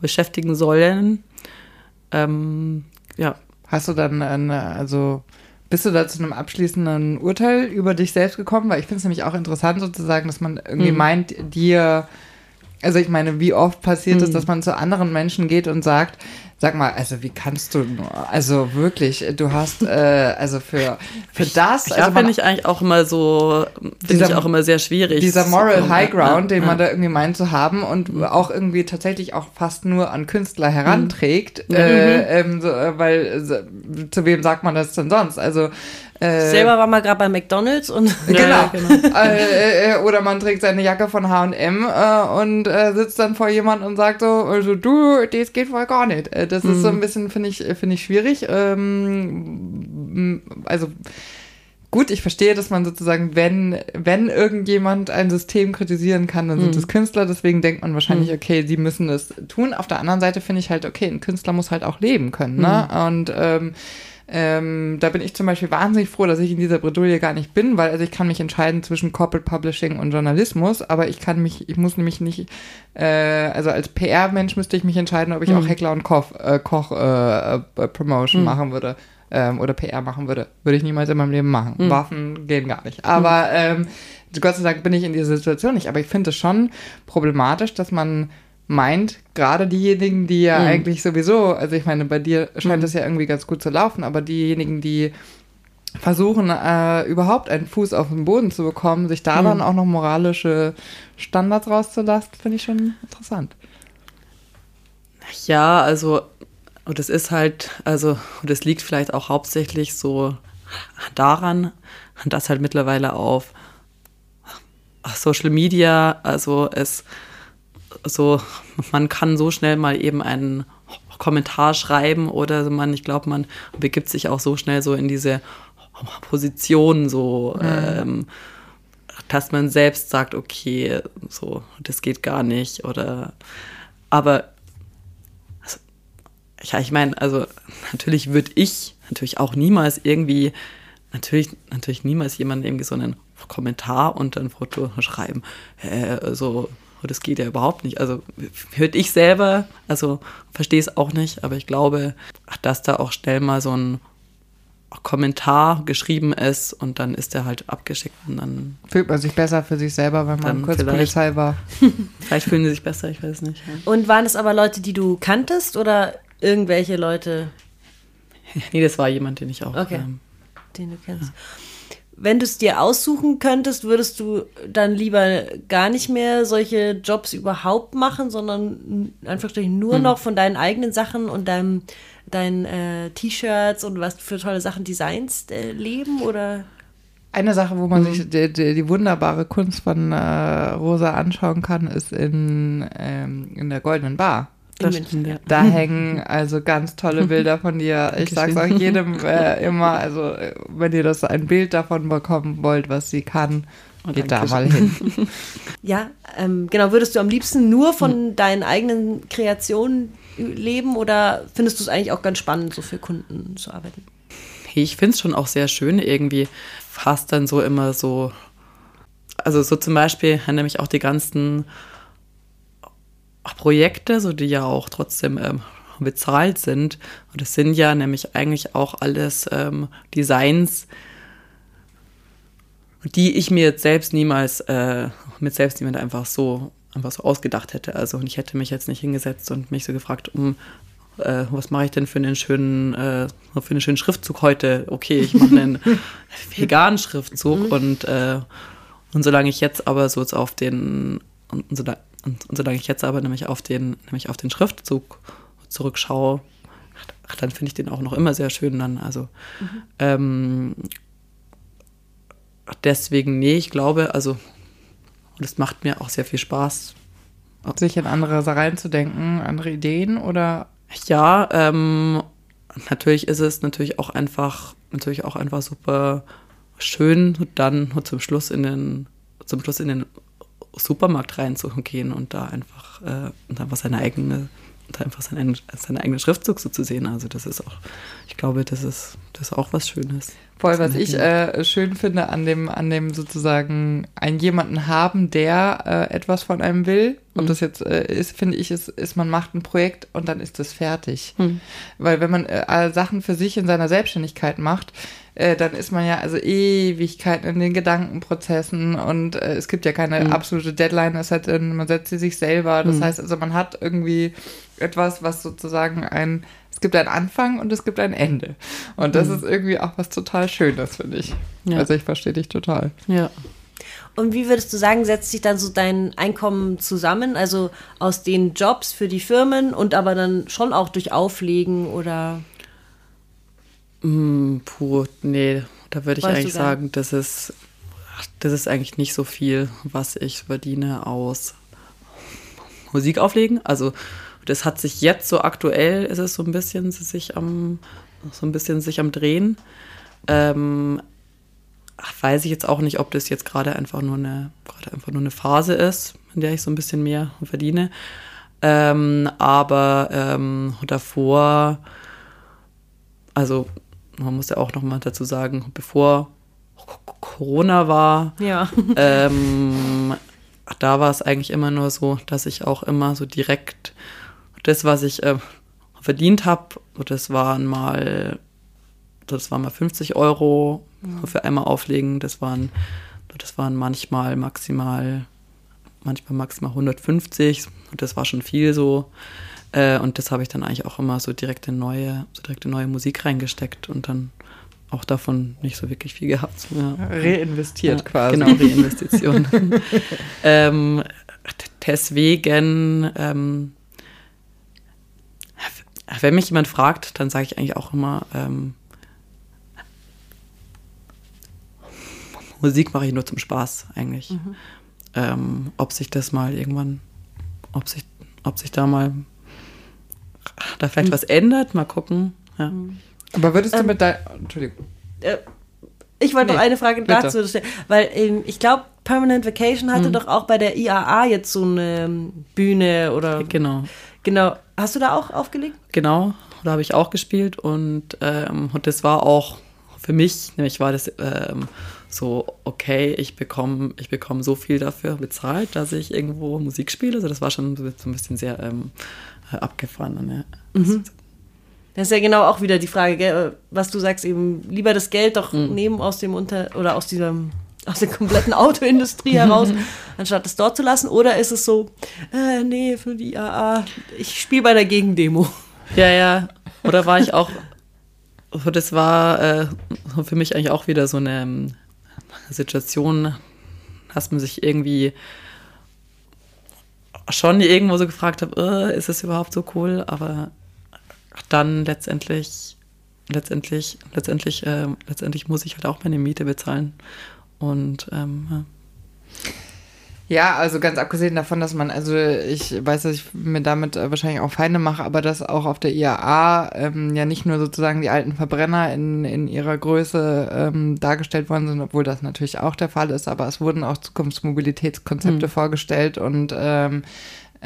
beschäftigen sollen. Ähm, ja. Hast du dann, eine, also bist du da zu einem abschließenden Urteil über dich selbst gekommen? Weil ich finde es nämlich auch interessant sozusagen, dass man irgendwie mhm. meint, dir also ich meine, wie oft passiert es, hm. dass man zu anderen Menschen geht und sagt, Sag mal, also wie kannst du nur? Also wirklich, du hast äh, also für für das. Ja, also finde ich eigentlich auch immer so, finde ich auch immer sehr schwierig. Dieser Moral High Ground, den ja. man da irgendwie meint zu haben und mhm. auch irgendwie tatsächlich auch fast nur an Künstler heranträgt, mhm. äh, ähm, so, äh, weil so, zu wem sagt man das denn sonst? Also äh, Selber war mal gerade bei McDonalds und. Genau. genau. Äh, äh, oder man trägt seine Jacke von HM und sitzt dann vor jemand und sagt so, also du, das geht voll gar nicht. das mhm. ist so ein mhm. bisschen, finde ich, finde ich schwierig. Ähm, also gut, ich verstehe, dass man sozusagen, wenn, wenn irgendjemand ein System kritisieren kann, dann sind es mhm. Künstler, deswegen denkt man wahrscheinlich, mhm. okay, sie müssen das tun. Auf der anderen Seite finde ich halt, okay, ein Künstler muss halt auch leben können, ne? Mhm. Und ähm, ähm, da bin ich zum Beispiel wahnsinnig froh, dass ich in dieser Bredouille gar nicht bin, weil also ich kann mich entscheiden zwischen Corporate Publishing und Journalismus, aber ich kann mich, ich muss nämlich nicht, äh, also als PR-Mensch müsste ich mich entscheiden, ob ich mhm. auch Heckler und Koch, äh, Koch äh, äh, Promotion mhm. machen würde ähm, oder PR machen würde. Würde ich niemals in meinem Leben machen. Mhm. Waffen gehen gar nicht. Aber ähm, Gott sei Dank bin ich in dieser Situation nicht. Aber ich finde es schon problematisch, dass man meint, gerade diejenigen, die ja mhm. eigentlich sowieso, also ich meine, bei dir scheint mhm. das ja irgendwie ganz gut zu laufen, aber diejenigen, die versuchen, äh, überhaupt einen Fuß auf den Boden zu bekommen, sich da dann auch noch moralische Standards rauszulassen, finde ich schon interessant. Ja, also, und es ist halt, also, und es liegt vielleicht auch hauptsächlich so daran, dass halt mittlerweile auf Social Media, also es so, man kann so schnell mal eben einen Kommentar schreiben oder man, ich glaube, man begibt sich auch so schnell so in diese Position, so, mhm. ähm, dass man selbst sagt, okay, so, das geht gar nicht oder, aber, also, ja, ich meine, also natürlich würde ich natürlich auch niemals irgendwie, natürlich, natürlich niemals jemanden irgendwie so einen Kommentar und ein Foto schreiben, äh, so, das geht ja überhaupt nicht. Also hört ich selber, also verstehe es auch nicht, aber ich glaube, dass da auch schnell mal so ein Kommentar geschrieben ist und dann ist der halt abgeschickt und dann fühlt man sich besser für sich selber, wenn man kurz Polizei war. vielleicht fühlen sie sich besser, ich weiß nicht. Ja. Und waren es aber Leute, die du kanntest oder irgendwelche Leute? nee, das war jemand, den ich auch. Okay. Ähm, den du kennst. Ja wenn du es dir aussuchen könntest, würdest du dann lieber gar nicht mehr solche Jobs überhaupt machen, sondern einfach nur hm. noch von deinen eigenen Sachen und deinem, deinen äh, T-Shirts und was für tolle Sachen designst äh, leben oder? Eine Sache, wo man mhm. sich die, die, die, wunderbare Kunst von äh, Rosa anschauen kann, ist in, ähm, in der Goldenen Bar. Das stimmt, ja. Da hängen also ganz tolle Bilder von dir. Ich sage es auch jedem äh, immer, also wenn ihr das ein Bild davon bekommen wollt, was sie kann, oh, geht da mal hin. Ja, ähm, genau. Würdest du am liebsten nur von hm. deinen eigenen Kreationen leben oder findest du es eigentlich auch ganz spannend, so für Kunden zu arbeiten? Ich finde es schon auch sehr schön, irgendwie fast dann so immer so, also so zum Beispiel, nämlich auch die ganzen Projekte, so die ja auch trotzdem ähm, bezahlt sind. Und es sind ja nämlich eigentlich auch alles ähm, Designs, die ich mir jetzt selbst niemals, äh, mit selbst niemand einfach so, einfach so ausgedacht hätte. Also ich hätte mich jetzt nicht hingesetzt und mich so gefragt, um äh, was mache ich denn für einen schönen, äh, für einen schönen Schriftzug heute? Okay, ich mache einen veganen Schriftzug mhm. und, äh, und solange ich jetzt aber so auf den und, und, und, und solange ich jetzt aber nämlich auf den, nämlich auf den Schriftzug zurückschaue, ach, dann finde ich den auch noch immer sehr schön dann. Also mhm. ähm, deswegen, nee, ich glaube, also und es macht mir auch sehr viel Spaß. Sich in andere reinzudenken, andere Ideen oder? Ja, ähm, natürlich ist es natürlich auch einfach, natürlich auch einfach super schön, dann zum Schluss in den, zum Schluss in den Supermarkt reinzugehen und da einfach, äh, und einfach seine eigene, da einfach seinen, seinen eigenen Schriftzug so zu sehen. Also das ist auch, ich glaube, das ist, das ist auch was Schönes. Voll, was ich äh, schön finde an dem, an dem sozusagen einen jemanden haben, der äh, etwas von einem will. Und mhm. das jetzt äh, ist, finde ich, ist, ist, man macht ein Projekt und dann ist es fertig. Mhm. Weil wenn man äh, Sachen für sich in seiner Selbstständigkeit macht, äh, dann ist man ja also Ewigkeiten in den Gedankenprozessen und äh, es gibt ja keine mhm. absolute Deadline, es hat, man setzt sie sich selber. Das mhm. heißt also, man hat irgendwie etwas, was sozusagen ein, es gibt einen Anfang und es gibt ein Ende. Und das mhm. ist irgendwie auch was total Schönes, finde ich. Ja. Also ich verstehe dich total. Ja. Und wie würdest du sagen, setzt sich dann so dein Einkommen zusammen? Also aus den Jobs für die Firmen und aber dann schon auch durch Auflegen oder? Mm, puh, nee, da würde ich weißt eigentlich sagen, das ist, das ist eigentlich nicht so viel, was ich verdiene aus Musik auflegen. Also das hat sich jetzt so aktuell, ist es so ein bisschen sich am, so ein bisschen sich am Drehen. Ähm, weiß ich jetzt auch nicht, ob das jetzt gerade einfach nur eine, gerade einfach nur eine Phase ist, in der ich so ein bisschen mehr verdiene. Ähm, aber ähm, davor, also man muss ja auch noch mal dazu sagen, bevor Corona war, ja. ähm, da war es eigentlich immer nur so, dass ich auch immer so direkt das, was ich äh, verdient habe, das waren mal, das waren mal 50 Euro mhm. für einmal auflegen, das waren, das waren manchmal maximal, manchmal maximal 150 und das war schon viel so. Äh, und das habe ich dann eigentlich auch immer so direkt in neue, so direkt in neue Musik reingesteckt und dann auch davon nicht so wirklich viel gehabt. Ja. Reinvestiert Ja, quasi. Genau, Reinvestition. ähm, deswegen, ähm, wenn mich jemand fragt, dann sage ich eigentlich auch immer, ähm, Musik mache ich nur zum Spaß eigentlich. Ähm, ob sich das mal irgendwann, ob sich, ob sich da mal da vielleicht was ändert, mal gucken. Ja. Aber würdest du Ähm, mit deinem. Entschuldigung. Äh, ich wollte noch Nee, eine Frage bitte. dazu stellen, weil ähm, ich glaube, Permanent Vacation hatte Mhm. doch auch bei der IAA jetzt so eine ähm, Bühne oder Genau. genau. Hast du da auch aufgelegt? Genau, da habe ich auch gespielt und, ähm, und das war auch für mich, nämlich war das ähm, so, okay, ich bekomme ich bekomm so viel dafür bezahlt, dass ich irgendwo Musik spiele. Also das war schon so ein bisschen sehr ähm, äh, abgefahren. dann, Ja. Das ist ja genau auch wieder die Frage, gell, was du sagst, eben lieber das Geld doch Mhm. nehmen aus dem Unter oder aus diesem aus der kompletten Autoindustrie heraus, anstatt es dort zu lassen? Oder ist es so, äh, nee, für die IAA, ich spiele bei der Gegendemo. ja, ja. Oder war ich auch, so das war äh, für mich eigentlich auch wieder so eine ähm, Situation, dass man sich irgendwie schon irgendwo so gefragt habe, äh, ist es überhaupt so cool? Aber dann letztendlich, letztendlich, letztendlich, äh, letztendlich muss ich halt auch meine Miete bezahlen. Und ähm, ja. Ja, also ganz abgesehen davon, dass man, also ich weiß, dass ich mir damit äh, wahrscheinlich auch Feinde mache, aber dass auch auf der IAA ähm, ja nicht nur sozusagen die alten Verbrenner in, in ihrer Größe ähm, dargestellt worden sind, obwohl das natürlich auch der Fall ist, aber es wurden auch Zukunftsmobilitätskonzepte vorgestellt und ähm,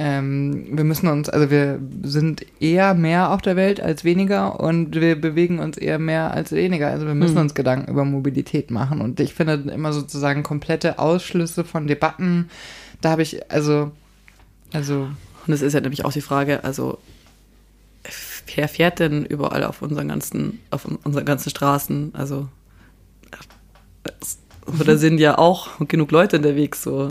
ähm, wir müssen uns, also wir sind eher mehr auf der Welt als weniger und wir bewegen uns eher mehr als weniger. Also wir müssen uns Gedanken über Mobilität machen. Und ich finde immer sozusagen komplette Ausschlüsse von Debatten, da habe ich, also, also, Und es ist ja nämlich auch die Frage, also wer fährt denn überall auf unseren ganzen, auf un- unseren ganzen Straßen? Also es- oder sind ja auch genug Leute unterwegs so.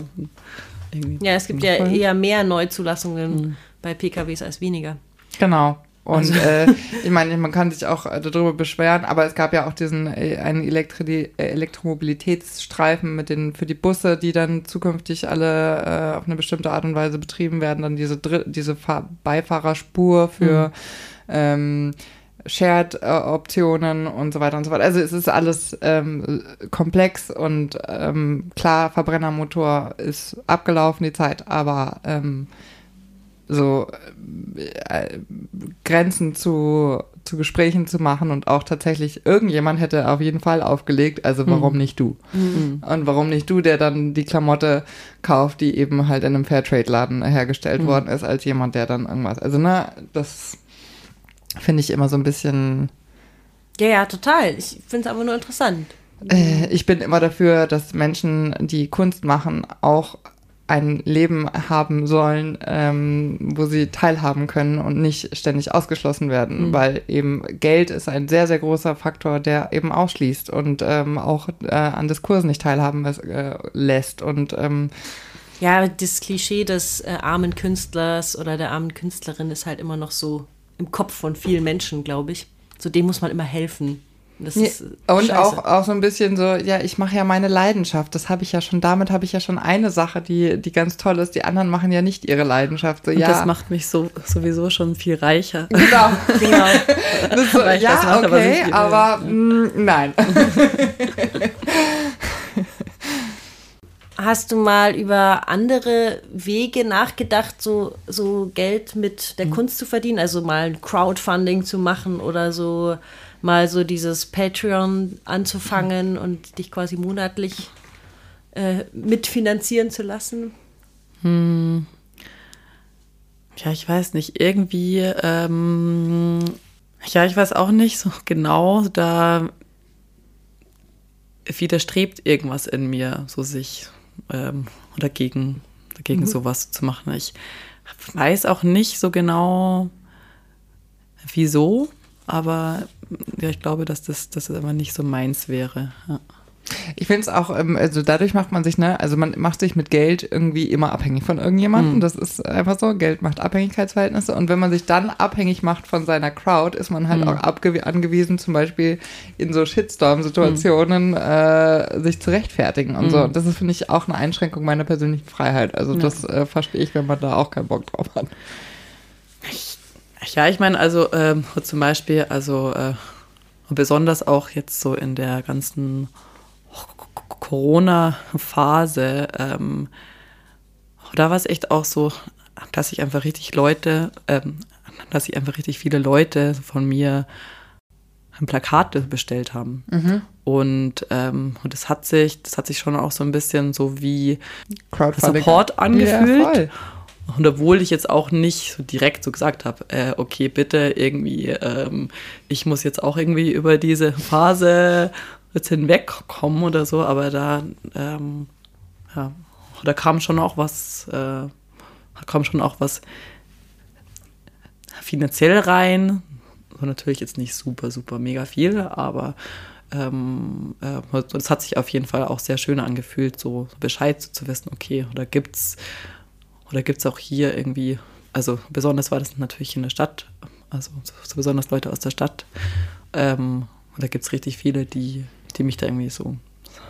Irgendwie. Ja, es gibt ja Voll. eher mehr Neuzulassungen bei PKWs als weniger. Genau. Und äh, ich meine, man kann sich auch äh, darüber beschweren, aber es gab ja auch diesen äh, einen Elektri äh, Elektromobilitätsstreifen mit den für die Busse, die dann zukünftig alle äh, auf eine bestimmte Art und Weise betrieben werden, dann diese Dr diese Fahr Beifahrerspur für ähm, Shared-Optionen und so weiter und so weiter. Also es ist alles ähm, komplex und ähm, klar, Verbrennermotor ist abgelaufen die Zeit, aber ähm, so äh, Grenzen zu, zu Gesprächen zu machen und auch tatsächlich irgendjemand hätte auf jeden Fall aufgelegt, also warum nicht du? Und warum nicht du, der dann die Klamotte kauft, die eben halt in einem Fairtrade-Laden hergestellt worden ist, als jemand, der dann irgendwas. Also, ne, das finde ich immer so ein bisschen. Ja, ja, total. Ich finde es aber nur interessant. Äh, ich bin immer dafür, dass Menschen, die Kunst machen, auch ein Leben haben sollen, ähm, wo sie teilhaben können und nicht ständig ausgeschlossen werden, weil eben Geld ist ein sehr, sehr großer Faktor, der eben ausschließt und ähm, auch äh, an Diskursen nicht teilhaben äh, lässt. Und ähm, Ja, das Klischee des äh, armen Künstlers oder der armen Künstlerin ist halt immer noch so im Kopf von vielen Menschen, glaube ich. So dem muss man immer helfen. Das Ja, ist, äh, und scheiße. auch, auch so ein bisschen so, ja, ich mache ja meine Leidenschaft. Das habe ich ja schon, damit habe ich ja schon eine Sache, die, die ganz toll ist. Die anderen machen ja nicht ihre Leidenschaft. So, Und ja, das macht mich so sowieso schon viel reicher. genau. Genau. Ist so, ja, mache, aber okay, nicht- aber mm, nein. Hast du mal über andere Wege nachgedacht, so, so Geld mit der Mhm. Kunst zu verdienen? Also mal ein Crowdfunding zu machen oder so mal so dieses Patreon anzufangen Mhm. und dich quasi monatlich äh, mitfinanzieren zu lassen? Ja, ich weiß nicht, irgendwie, ähm, ja, ich weiß auch nicht so genau, da widerstrebt irgendwas in mir, so sich ähm, dagegen, dagegen sowas zu machen. Ich weiß auch nicht so genau, wieso, aber ja, ich glaube, dass das, dass das aber nicht so meins wäre. Ja. Ich finde es auch, ähm, also dadurch macht man sich, ne, also man macht sich mit Geld irgendwie immer abhängig von irgendjemandem. Mhm. Das ist einfach so. Geld macht Abhängigkeitsverhältnisse. Und wenn man sich dann abhängig macht von seiner Crowd, ist man halt Mhm. auch angewiesen, zum Beispiel in so Shitstorm-Situationen äh, sich zu rechtfertigen und so. Mhm. Und das ist, finde ich, auch eine Einschränkung meiner persönlichen Freiheit. Also Ja. das äh, verstehe ich, wenn man da auch keinen Bock drauf hat. Ja, ich meine, also ähm, zum Beispiel, also äh, besonders auch jetzt so in der ganzen Corona-Phase, ähm, da war es echt auch so, dass ich einfach richtig Leute, ähm, dass ich einfach richtig viele Leute von mir Plakate bestellt haben. Und, ähm, und das hat sich, das hat sich schon auch so ein bisschen so wie. Support angefühlt. Ja. Und obwohl ich jetzt auch nicht so direkt so gesagt habe, äh, okay, bitte irgendwie, ähm, ich muss jetzt auch irgendwie über diese Phase jetzt hinwegkommen oder so, aber da, ähm, ja, da kam schon auch was, äh, kam schon auch was finanziell rein. So natürlich jetzt nicht super, super mega viel, aber ähm, äh, es hat sich auf jeden Fall auch sehr schön angefühlt, so, Bescheid zu wissen, okay, oder gibt's oder gibt es auch hier irgendwie, also besonders war das natürlich in der Stadt, also so, so besonders Leute aus der Stadt. Ähm, da gibt es richtig viele, die, die mich da irgendwie so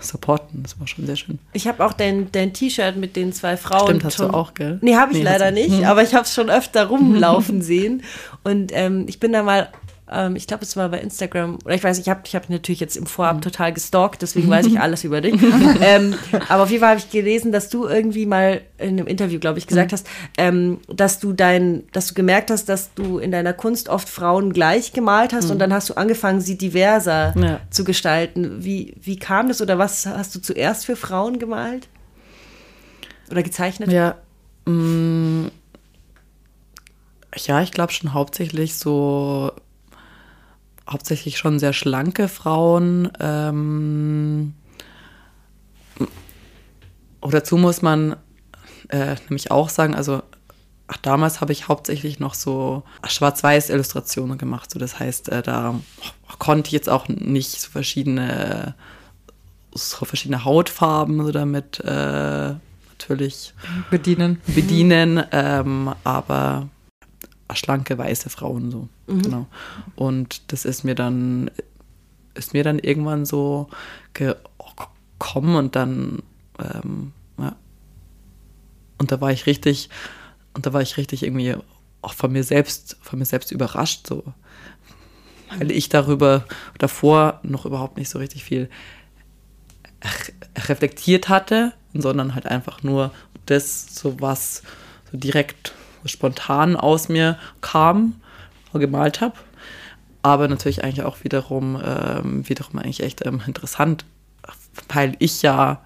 supporten. Das war schon sehr schön. Ich habe auch dein, dein T-Shirt mit den zwei Frauen. Stimmt, hast du auch, gell? Nee, habe ich Nee, leider nicht, aber ich habe es schon öfter rumlaufen sehen. Und ähm, ich bin da mal, ähm, ich glaube, es war bei Instagram, oder ich weiß, ich habe ich hab natürlich jetzt im Vorab Hm. total gestalkt, deswegen weiß ich alles über dich. ähm, aber auf jeden Fall habe ich gelesen, dass du irgendwie mal in einem Interview, glaube ich, gesagt hast, ähm, dass du dein, dass du gemerkt hast, dass du in deiner Kunst oft Frauen gleich gemalt hast und dann hast du angefangen, sie diverser. Ja. zu gestalten. Wie, wie kam das oder was hast du zuerst für Frauen gemalt? Oder gezeichnet? Ja, mm, ja, ich glaube schon hauptsächlich so, hauptsächlich schon sehr schlanke Frauen. Ähm, und dazu muss man äh, nämlich auch sagen, also ach, damals habe ich hauptsächlich noch so Schwarz-Weiß-Illustrationen gemacht. So, das heißt, äh, da konnte ich jetzt auch nicht so verschiedene, so verschiedene Hautfarben so damit äh, natürlich Bedienen. bedienen, ähm, aber schlanke weiße Frauen so. Genau. Und das ist mir dann, ist mir dann irgendwann so gekommen und dann, ähm, ja. Und da war ich richtig, und da war ich richtig irgendwie auch von mir selbst, von mir selbst überrascht, so. Weil ich darüber davor noch überhaupt nicht so richtig viel reflektiert hatte, sondern halt einfach nur das, so was so direkt spontan aus mir kam, gemalt habe. Aber natürlich eigentlich auch wiederum, ähm, wiederum eigentlich echt ähm, interessant, weil ich ja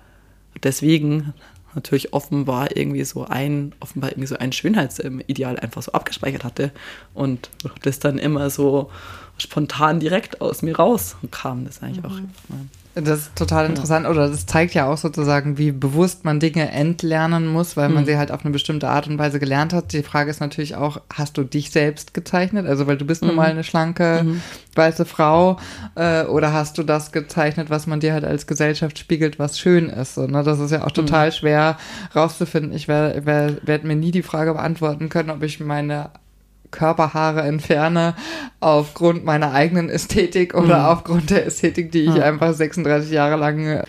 deswegen natürlich offenbar irgendwie so ein, offenbar irgendwie so ein Schönheitsideal einfach so abgespeichert hatte und das dann immer so spontan direkt aus mir rauskam. Das ist eigentlich auch. Ja. Das ist total interessant, oder das zeigt ja auch sozusagen, wie bewusst man Dinge entlernen muss, weil man sie halt auf eine bestimmte Art und Weise gelernt hat. Die Frage ist natürlich auch, hast du dich selbst gezeichnet? Also, weil du bist nun mal eine schlanke, weiße Frau, äh, oder hast du das gezeichnet, was man dir halt als Gesellschaft spiegelt, was schön ist? So, ne? Das ist ja auch total schwer rauszufinden. Ich werde werd, werd mir nie die Frage beantworten können, ob ich meine Körperhaare entferne aufgrund meiner eigenen Ästhetik oder Mhm. aufgrund der Ästhetik, die ich Ja. einfach 36 Jahre lang äh,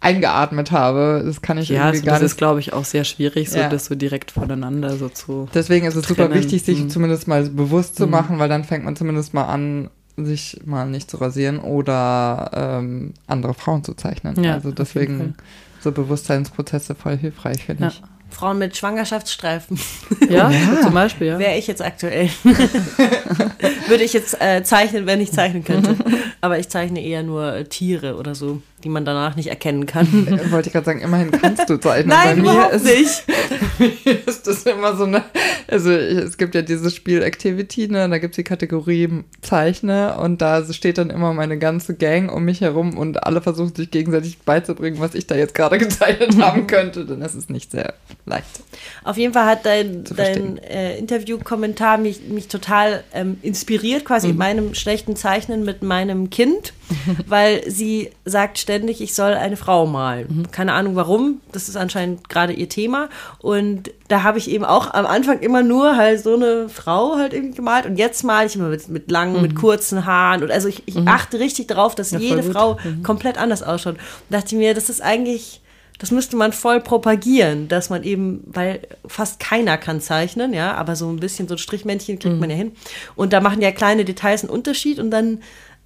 eingeatmet habe. Das kann ich Ja, irgendwie gar das nicht. ist, glaube ich, auch sehr schwierig, so Ja. das so direkt voneinander so zu. Deswegen ist es super trennen. wichtig, sich Mhm. zumindest mal bewusst zu Mhm. machen, weil dann fängt man zumindest mal an, sich mal nicht zu rasieren oder ähm, andere Frauen zu zeichnen. Ja, also deswegen so Bewusstseinsprozesse voll hilfreich, finde Ja. ich. Frauen mit Schwangerschaftsstreifen. Ja, Ja. zum Beispiel, ja. Wäre ich jetzt aktuell. Würde ich jetzt äh, zeichnen, wenn ich zeichnen könnte. Aber ich zeichne eher nur Tiere oder so, die man danach nicht erkennen kann. Äh, Wollte ich gerade sagen, immerhin kannst du zeichnen. Nein, Bei mir ist, nicht. ist das immer so eine, also ich, es gibt ja dieses Spiel Activity, ne, da gibt es die Kategorie Zeichne und da steht dann immer meine ganze Gang um mich herum und alle versuchen sich gegenseitig beizubringen, was ich da jetzt gerade gezeichnet haben könnte, denn es ist nicht sehr leicht. Auf jeden Fall hat dein, dein äh, Interviewkommentar mich, mich total ähm, inspiriert quasi in meinem schlechten Zeichnen mit meinem Kind, weil sie sagt ständig, ich soll eine Frau malen. Keine Ahnung warum, das ist anscheinend gerade ihr Thema. Und da habe ich eben auch am Anfang immer nur halt so eine Frau halt irgendwie gemalt. Und jetzt male ich immer mit, mit langen, mit kurzen Haaren. Und also ich, ich achte richtig darauf, dass Ja, jede. Frau komplett anders ausschaut. Und dachte ich mir, das ist eigentlich das müsste man voll propagieren, dass man eben, weil fast keiner kann zeichnen, ja, aber so ein bisschen so ein Strichmännchen kriegt man ja hin. Und da machen ja kleine Details einen Unterschied und dann,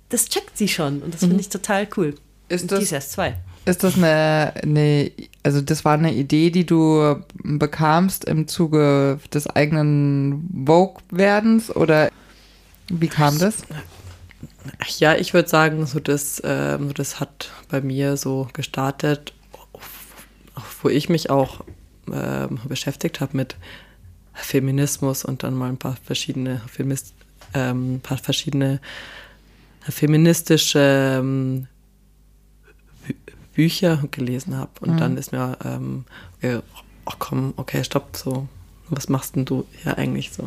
das checkt sie schon und das finde ich total cool. Ist das- die ist erst zwei. Ist das eine, eine, also das war eine Idee, die du bekamst im Zuge des eigenen Vogue-Werdens oder wie kam das? Ja, ich würde sagen, so das, ähm, so das hat bei mir so gestartet, wo ich mich auch ähm, beschäftigt habe mit Feminismus und dann mal ein paar verschiedene Feminist, ähm, paar verschiedene feministische ähm, Bücher gelesen habe. Und dann ist mir, ähm, ach komm, okay, stopp, so, was machst denn du hier eigentlich so?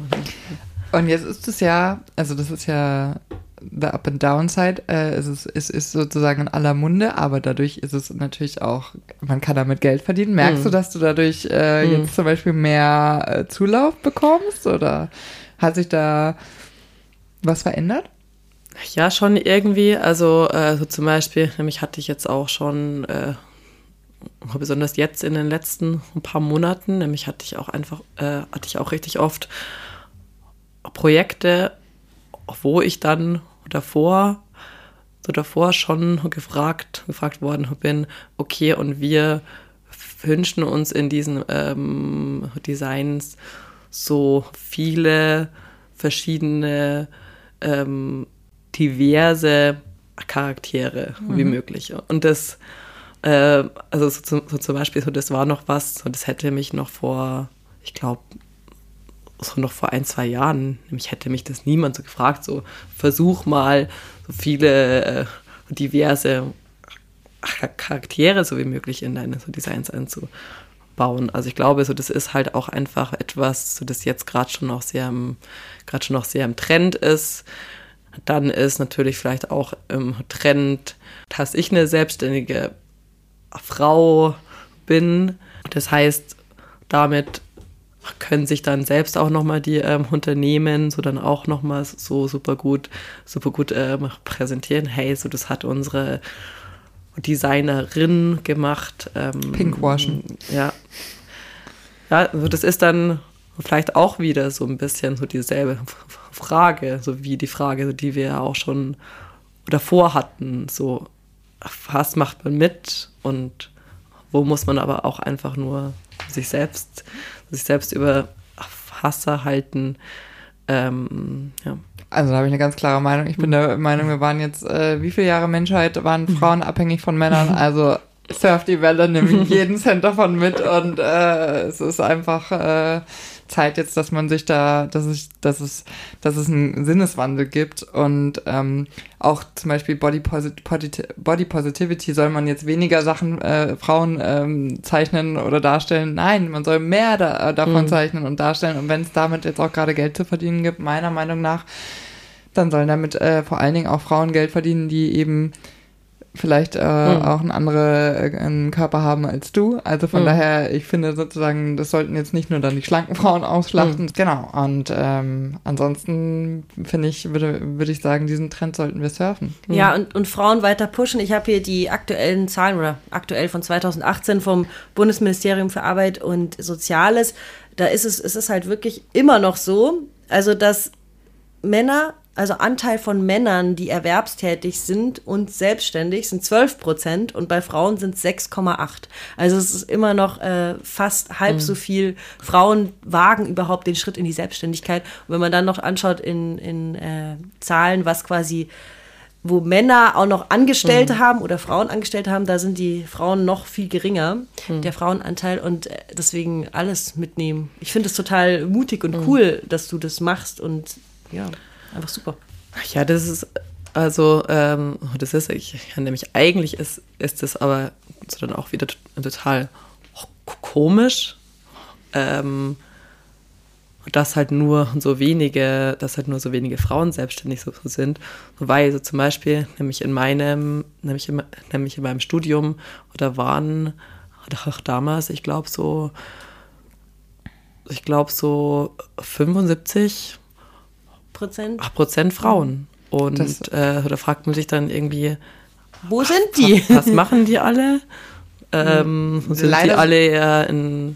Und jetzt ist es ja, also das ist ja the up and downside, äh, es, ist, es ist sozusagen in aller Munde, aber dadurch ist es natürlich auch, man kann damit Geld verdienen. Merkst du, dass du dadurch äh, jetzt zum Beispiel mehr äh, Zulauf bekommst oder hat sich da was verändert? Ja, schon irgendwie. Also, äh, so zum Beispiel, nämlich hatte ich jetzt auch schon, äh, besonders jetzt in den letzten paar Monaten, nämlich hatte ich auch einfach, äh, hatte ich auch richtig oft Projekte, wo ich dann davor, so davor schon gefragt, gefragt worden bin, okay, und wir wünschen uns in diesen ähm, Designs so viele verschiedene ähm, diverse Charaktere wie möglich. Und das, äh, also so, zum- so zum Beispiel, so das war noch was, so das hätte mich noch vor, ich glaube, so noch vor ein, zwei Jahren, nämlich hätte mich das niemand so gefragt, so versuch mal so viele äh, diverse Cha- Charaktere so wie möglich in deine so Designs einzubauen. Also ich glaube, so das ist halt auch einfach etwas, so das jetzt gerade schon noch sehr gerade schon noch sehr im Trend ist. Dann ist natürlich vielleicht auch im Trend, dass ich eine selbstständige Frau bin. Das heißt, damit können sich dann selbst auch nochmal die ähm, Unternehmen so dann auch nochmal so super gut, super gut ähm, präsentieren. Hey, so das hat unsere Designerin gemacht. Ähm, Pinkwashen. Ja. Ja, also das ist dann vielleicht auch wieder so ein bisschen so dieselbe Frage, so wie die Frage, die wir ja auch schon davor hatten. So, was macht man mit und wo muss man aber auch einfach nur sich selbst, sich selbst über Wasser halten. Ähm, ja. Also da habe ich eine ganz klare Meinung. Ich bin der Meinung, wir waren jetzt, äh, wie viele Jahre Menschheit waren Frauen abhängig von Männern? Also surf die Welle, nimm jeden Cent davon mit und äh, es ist einfach äh, Zeit jetzt, dass man sich da, dass es, dass es, dass es einen Sinneswandel gibt. Und ähm, auch zum Beispiel Body, Posit Body Positivity soll man jetzt weniger Sachen äh, Frauen ähm, zeichnen oder darstellen. Nein, man soll mehr da, äh, davon zeichnen und darstellen. Und wenn es damit jetzt auch gerade Geld zu verdienen gibt, meiner Meinung nach, dann sollen damit äh, vor allen Dingen auch Frauen Geld verdienen, die eben vielleicht äh, auch einen anderen äh, einen Körper haben als du. Also von daher, ich finde sozusagen, das sollten jetzt nicht nur dann die schlanken Frauen ausschlachten. Genau. Und ähm, ansonsten finde ich, würde, würde ich sagen, diesen Trend sollten wir surfen. Ja, und, und Frauen weiter pushen. Ich habe hier die aktuellen Zahlen oder aktuell von 2018 vom Bundesministerium für Arbeit und Soziales. Da ist es, es ist halt wirklich immer noch so, also dass Männer, also Anteil von Männern, die erwerbstätig sind und selbstständig, sind 12 Prozent und bei Frauen sind es 6,8. Also es ist immer noch äh, fast halb so viel. Frauen wagen überhaupt den Schritt in die Selbstständigkeit. Und wenn man dann noch anschaut in, in äh, Zahlen, was quasi wo Männer auch noch Angestellte haben oder Frauen Angestellte haben, da sind die Frauen noch viel geringer, der Frauenanteil und äh, deswegen alles mitnehmen. Ich finde es total mutig und cool, dass du das machst und ja, einfach super. Ja, das ist, also, ähm, das ist, ich, ja, nämlich eigentlich ist, ist das aber so dann auch wieder total komisch, ähm, dass halt nur so wenige, dass halt nur so wenige Frauen selbstständig so, sind. Weil so zum Beispiel, nämlich in meinem, nämlich in, nämlich in meinem Studium oder waren, auch damals, ich glaube so, ich glaube so 75 Prozent. Prozent Frauen. Und Das- äh, da fragt man sich dann irgendwie, Wo sind die? was machen die alle? Ähm, sind Leider- die alle eher in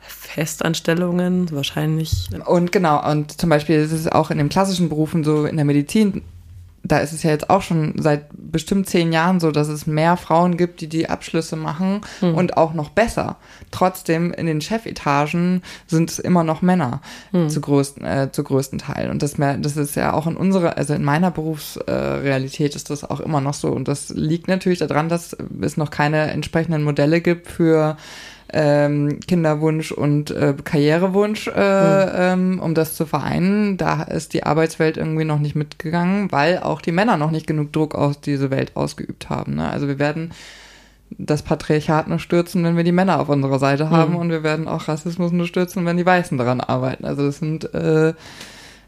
Festanstellungen? Wahrscheinlich. Und genau, und zum Beispiel ist es auch in den klassischen Berufen so, in der Medizin, da ist es ja jetzt auch schon seit bestimmt zehn Jahren so, dass es mehr Frauen gibt, die die Abschlüsse machen und auch noch besser. Trotzdem in den Chefetagen sind es immer noch Männer zu, größten, äh, zu größten Teil. Und das, mehr, das ist ja auch in unserer, also in meiner Berufsrealität äh, ist das auch immer noch so. Und das liegt natürlich daran, dass es noch keine entsprechenden Modelle gibt für ähm, Kinderwunsch und äh, Karrierewunsch, äh, ähm, um das zu vereinen. Da ist die Arbeitswelt irgendwie noch nicht mitgegangen, weil auch die Männer noch nicht genug Druck aus diese Welt ausgeübt haben. Ne? Also wir werden das Patriarchat nur stürzen, wenn wir die Männer auf unserer Seite haben und wir werden auch Rassismus nur stürzen, wenn die Weißen daran arbeiten. Also das sind äh,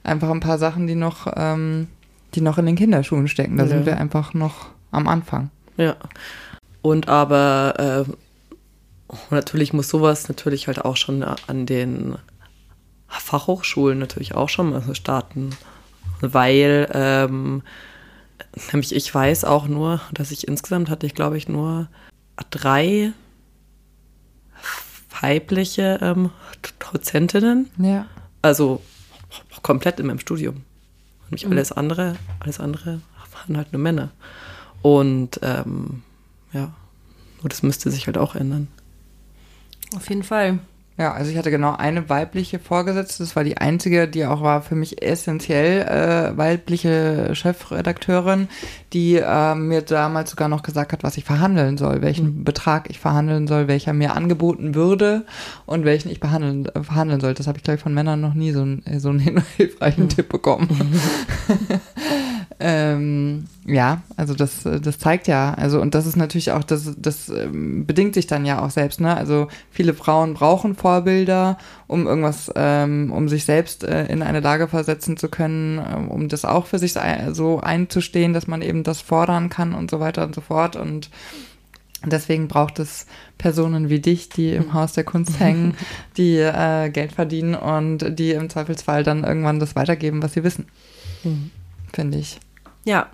einfach ein paar Sachen, die noch, ähm, die noch in den Kinderschuhen stecken. Da Ja. sind wir einfach noch am Anfang. Ja. Und aber äh, natürlich muss sowas natürlich halt auch schon an den Fachhochschulen natürlich auch schon mal so starten. Weil ähm, nämlich ich weiß auch nur, dass ich insgesamt hatte ich, glaube ich, nur drei weibliche ähm, Dozentinnen. Ja. Also komplett in meinem Studium. Nämlich alles andere, alles andere waren halt nur Männer. Und ähm, ja, nur das müsste sich halt auch ändern. Auf jeden Fall. Ja, also ich hatte genau eine weibliche Vorgesetzte, das war die einzige, die auch war für mich essentiell äh, weibliche Chefredakteurin, die äh, mir damals sogar noch gesagt hat, was ich verhandeln soll, welchen Betrag ich verhandeln soll, welcher mir angeboten würde und welchen ich behandeln, äh, verhandeln sollte. Das habe ich, glaube ich, von Männern noch nie so, einen- so einen hilfreichen Tipp bekommen. Ähm, ja, also das, das zeigt ja, also und das ist natürlich auch, das, das ähm, bedingt sich dann ja auch selbst, ne? Also viele Frauen brauchen Vorbilder, um irgendwas, ähm, um sich selbst äh, in eine Lage versetzen zu können, ähm, um das auch für sich so einzustehen, dass man eben das fordern kann und so weiter und so fort. Und deswegen braucht es Personen wie dich, die im Haus der Kunst hängen, die äh, Geld verdienen und die im Zweifelsfall dann irgendwann das weitergeben, was sie wissen. Finde ich. Ja.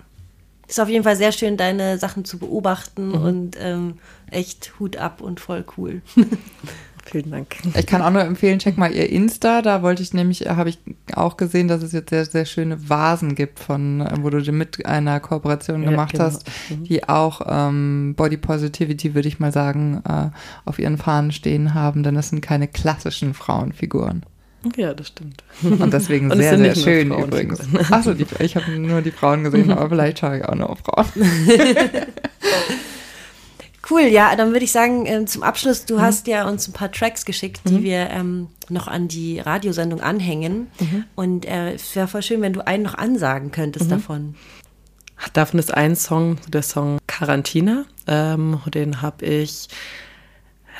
Ist auf jeden Fall sehr schön, deine Sachen zu beobachten Mhm. und ähm, echt Hut ab und voll cool. Vielen Dank. Ich kann auch nur empfehlen, check mal ihr Insta. Da wollte ich nämlich, habe ich auch gesehen, dass es jetzt sehr, sehr schöne Vasen gibt, von, äh, wo du dir mit einer Kooperation Ja, gemacht genau. hast, die auch ähm, Body Positivity, würde ich mal sagen, äh, auf ihren Fahnen stehen haben, denn das sind keine klassischen Frauenfiguren. Ja, das stimmt. Und deswegen Und sehr, sind sehr schön übrigens. Achso, die, ich habe nur die Frauen gesehen, aber vielleicht schaue ich auch nur auf Frauen. Cool, ja, dann würde ich sagen, ähm, zum Abschluss, Mhm. du hast ja uns ein paar Tracks geschickt, die wir ähm, noch an die Radiosendung anhängen. Mhm. Und äh, es wäre voll schön, wenn du einen noch ansagen könntest Mhm. davon. Davon ist ein Song, der Song Quarantina. Ähm, den habe ich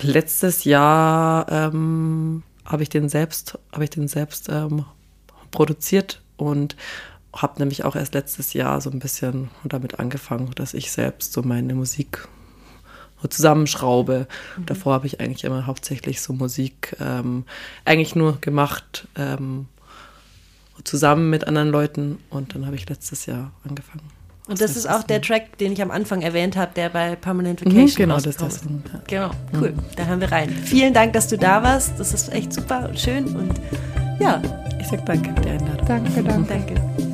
letztes Jahr ähm, habe ich den selbst, habe ich den selbst ähm, produziert und habe nämlich auch erst letztes Jahr so ein bisschen damit angefangen, dass ich selbst so meine Musik so zusammenschraube. Davor habe ich eigentlich immer hauptsächlich so Musik ähm, eigentlich nur gemacht ähm, zusammen mit anderen Leuten und dann habe ich letztes Jahr angefangen. Und das ist auch der Track, den ich am Anfang erwähnt habe, der bei Permanent Mhm, Vacation genau, das ist das. ist. Genau, cool. Da hören wir rein. Vielen Dank, dass du da warst. Das ist echt super und schön und ja, Ich sag danke für die Einladung. Danke, danke. danke.